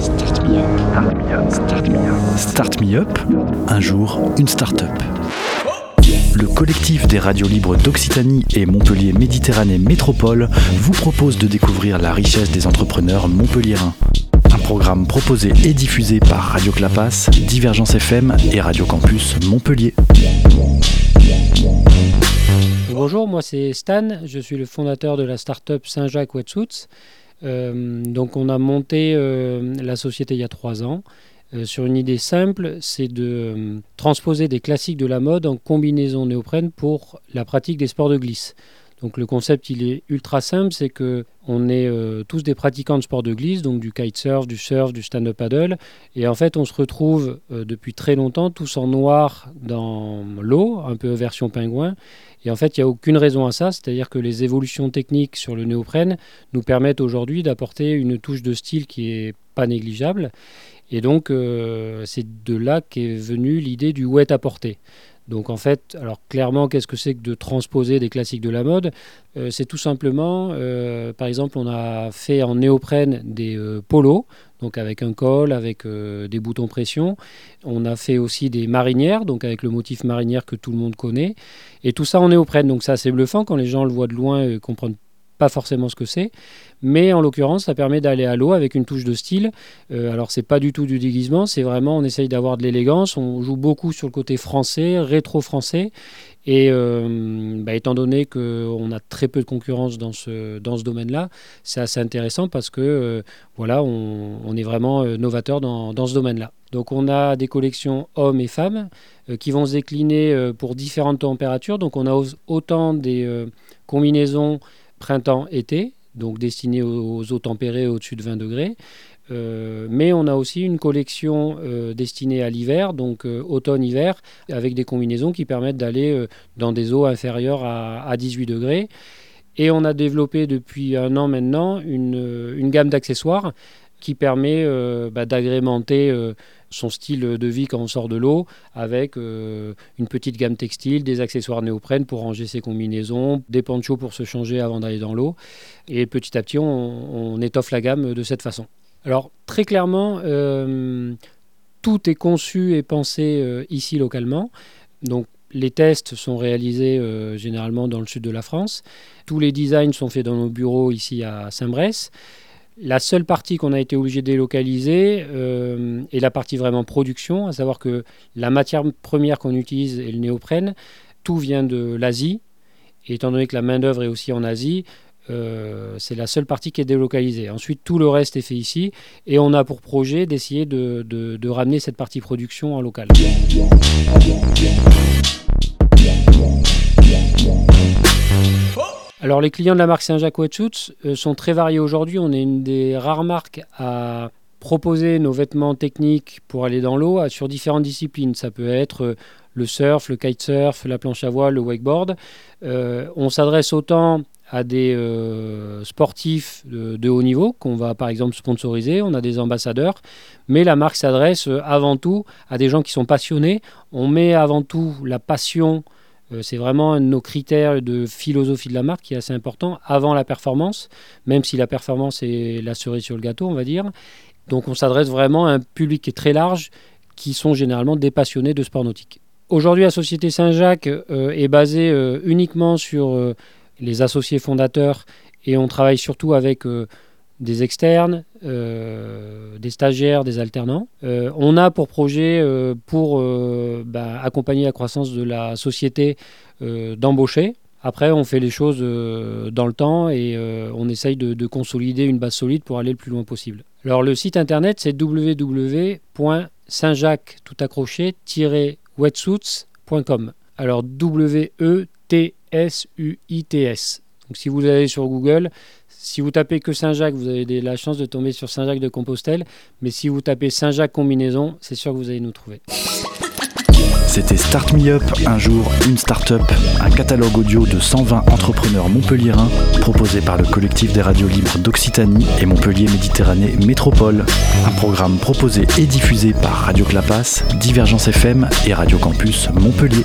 Start me up. Start me up. Un jour, une start-up. Le collectif des radios libres d'Occitanie et Montpellier Méditerranée Métropole vous propose de découvrir la richesse des entrepreneurs montpelliérains. Un programme proposé et diffusé par Radio Clapas, Divergence FM et Radio Campus Montpellier. Bonjour, moi c'est Stan, je suis le fondateur de la start-up Saint-Jacques Wetsuits. Euh, donc on a monté euh, la société il y a trois ans euh, sur une idée simple, c'est de transposer des classiques de la mode en combinaison néoprène pour la pratique des sports de glisse. Donc le concept il est ultra simple, c'est que on est tous des pratiquants de sports de glisse, donc du kitesurf, du surf, du stand-up paddle, et en fait on se retrouve depuis très longtemps tous en noir dans l'eau, un peu version pingouin, et en fait, il n'y a aucune raison à ça, c'est-à-dire que les évolutions techniques sur le néoprène nous permettent aujourd'hui d'apporter une touche de style qui est pas négligeable. Et donc, euh, c'est de là qu'est venue l'idée du wet à porter. Donc en fait, alors clairement, qu'est-ce que c'est que de transposer des classiques de la mode? Euh, C'est tout simplement, euh, par exemple, on a fait en néoprène des polos donc avec un col, avec euh, des boutons pression. On a fait aussi des marinières, donc avec le motif marinière que tout le monde connaît. Et tout ça en néoprène, donc ça c'est bluffant quand les gens le voient de loin et comprennent pas forcément ce que c'est, mais en l'occurrence, ça permet d'aller à l'eau avec une touche de style. Euh, alors, c'est pas du tout du déguisement, c'est vraiment, on essaye d'avoir de l'élégance. On joue beaucoup sur le côté français, rétro-français. Et euh, bah, étant donné qu'on a très peu de concurrence dans ce, dans ce domaine-là, c'est assez intéressant parce que euh, voilà, on, est vraiment novateur dans, dans ce domaine-là. Donc on a des collections hommes et femmes qui vont se décliner pour différentes températures. Donc on a autant des combinaisons printemps-été, donc destiné aux, eaux tempérées au-dessus de 20 degrés. Euh, mais on a aussi une collection euh, destinée à l'hiver, donc euh, automne-hiver, avec des combinaisons qui permettent d'aller dans des eaux inférieures à, 18 degrés. Et on a développé depuis un an maintenant une gamme d'accessoires qui permet bah, d'agrémenter son style de vie quand on sort de l'eau, avec euh, une petite gamme textile, des accessoires néoprène pour ranger ses combinaisons, des ponchos pour se changer avant d'aller dans l'eau. Et petit à petit, on, étoffe la gamme de cette façon. Alors très clairement, euh, tout est conçu et pensé euh, ici localement. Donc les tests sont réalisés généralement dans le sud de la France. Tous les designs sont faits dans nos bureaux ici à Saint-Bresse. La seule partie qu'on a été obligé de délocaliser euh, est la partie vraiment production, à savoir que la matière première qu'on utilise est le néoprène. Tout vient de l'Asie. Étant donné que la main-d'œuvre est aussi en Asie, euh, c'est la seule partie qui est délocalisée. Ensuite, tout le reste est fait ici. Et on a pour projet d'essayer de, de ramener cette partie production en local. Alors les clients de la marque Saint-Jacques Wetsuits euh, sont très variés aujourd'hui. On est une des rares marques à proposer nos vêtements techniques pour aller dans l'eau sur différentes disciplines. Ça peut être euh, le surf, le kitesurf, la planche à voile, le wakeboard. Euh, on s'adresse autant à des sportifs de, haut niveau qu'on va par exemple sponsoriser, on a des ambassadeurs, mais la marque s'adresse avant tout à des gens qui sont passionnés. On met avant tout la passion c'est vraiment un de nos critères de philosophie de la marque qui est assez important avant la performance, même si la performance est la cerise sur le gâteau, on va dire. Donc on s'adresse vraiment à un public qui est très large, qui sont généralement des passionnés de sport nautique. Aujourd'hui, la Société Saint-Jacques euh, est basée euh, uniquement sur les associés fondateurs et on travaille surtout avec des externes, euh, des stagiaires, des alternants. Euh, on a pour projet, euh, pour bah, accompagner la croissance de la société, d'embaucher. Après, on fait les choses dans le temps et on essaye de, consolider une base solide pour aller le plus loin possible. Alors le site internet, c'est www.saintjacques tout wetsuitscom Alors W-E-T-S-U-I-T-S. Donc si vous allez sur Google, si vous tapez que Saint-Jacques, vous avez la chance de tomber sur Saint-Jacques de Compostelle. Mais si vous tapez Saint-Jacques combinaison, c'est sûr que vous allez nous trouver. C'était Start Me Up, un jour, une start-up, un catalogue audio de 120 entrepreneurs montpelliérains proposé par le collectif des radios libres d'Occitanie et Montpellier Méditerranée Métropole. Un programme proposé et diffusé par Radio Clapas, Divergence FM et Radio Campus Montpellier.